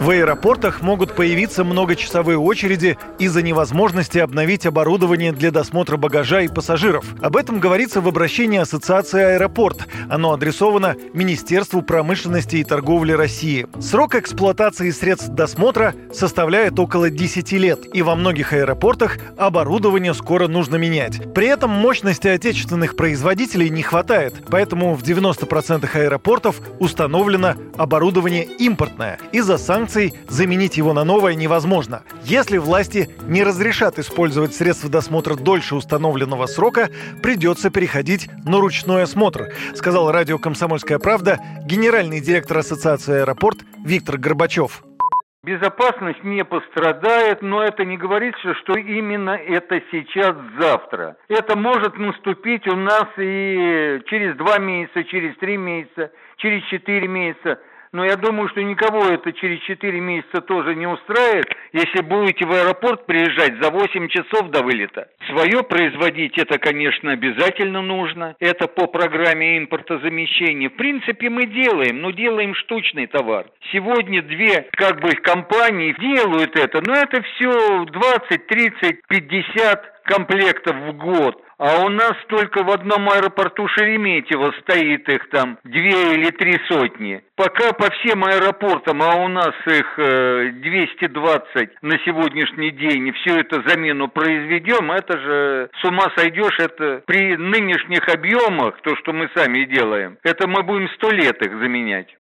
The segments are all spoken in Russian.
В аэропортах могут появиться многочасовые очереди из-за невозможности обновить оборудование для досмотра багажа и пассажиров. Об этом говорится в обращении Ассоциации «Аэропорт». Оно адресовано Министерству промышленности и торговли России. Срок эксплуатации средств досмотра составляет около 10 лет, и во многих аэропортах оборудование скоро нужно менять. При этом мощности отечественных производителей не хватает, поэтому в 90% аэропортов установлено оборудование импортное. Из-за санкций санкций заменить его на новое невозможно. Если власти не разрешат использовать средства досмотра дольше установленного срока, придется переходить на ручной осмотр, сказал радио «Комсомольская правда» генеральный директор Ассоциации «Аэропорт» Виктор Горбачев. Безопасность не пострадает, но это не говорит, что именно это сейчас завтра. Это может наступить у нас и через два месяца, через три месяца, через четыре месяца но я думаю, что никого это через 4 месяца тоже не устраивает, если будете в аэропорт приезжать за 8 часов до вылета. Свое производить это, конечно, обязательно нужно. Это по программе импортозамещения. В принципе, мы делаем, но делаем штучный товар. Сегодня две, как бы, компании делают это, но это все 20, 30, 50 комплектов в год. А у нас только в одном аэропорту Шереметьево стоит их там две или три сотни. Пока по всем аэропортам, а у нас их э, 220 на сегодняшний день, всю эту замену произведем, это же с ума сойдешь, это при нынешних объемах, то, что мы сами делаем, это мы будем сто лет их заменять.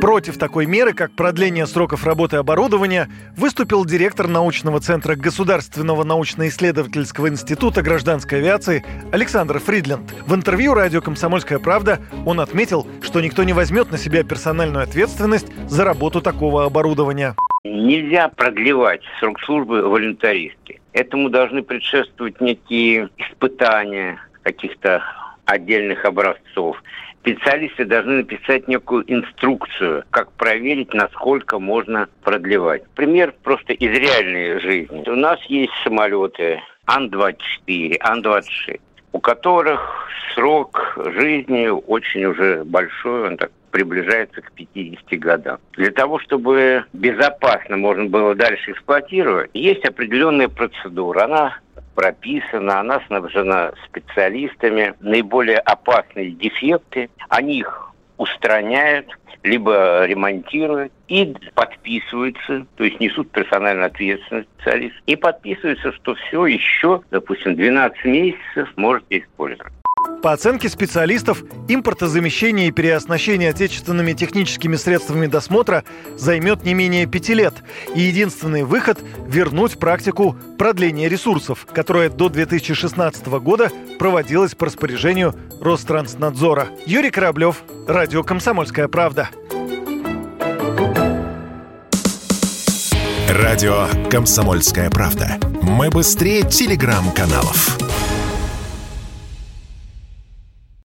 Против такой меры, как продление сроков работы оборудования, выступил директор научного центра Государственного научно-исследовательского института гражданской авиации Александр Фридленд. В интервью радио «Комсомольская правда» он отметил, что никто не возьмет на себя персональную ответственность за работу такого оборудования. Нельзя продлевать срок службы волюнтаристки. Этому должны предшествовать некие испытания каких-то отдельных образцов специалисты должны написать некую инструкцию, как проверить, насколько можно продлевать. Пример просто из реальной жизни. У нас есть самолеты Ан-24, Ан-26, у которых срок жизни очень уже большой, он так приближается к 50 годам. Для того, чтобы безопасно можно было дальше эксплуатировать, есть определенная процедура. Она прописана, она снабжена специалистами. Наиболее опасные дефекты, они их устраняют, либо ремонтируют и подписываются, то есть несут персональную ответственность специалист, и подписывается, что все еще, допустим, 12 месяцев можете использовать. По оценке специалистов, импортозамещение и переоснащение отечественными техническими средствами досмотра займет не менее пяти лет. И единственный выход – вернуть практику продления ресурсов, которая до 2016 года проводилась по распоряжению Ространснадзора. Юрий Кораблев, Радио «Комсомольская правда». Радио «Комсомольская правда». Мы быстрее телеграм-каналов.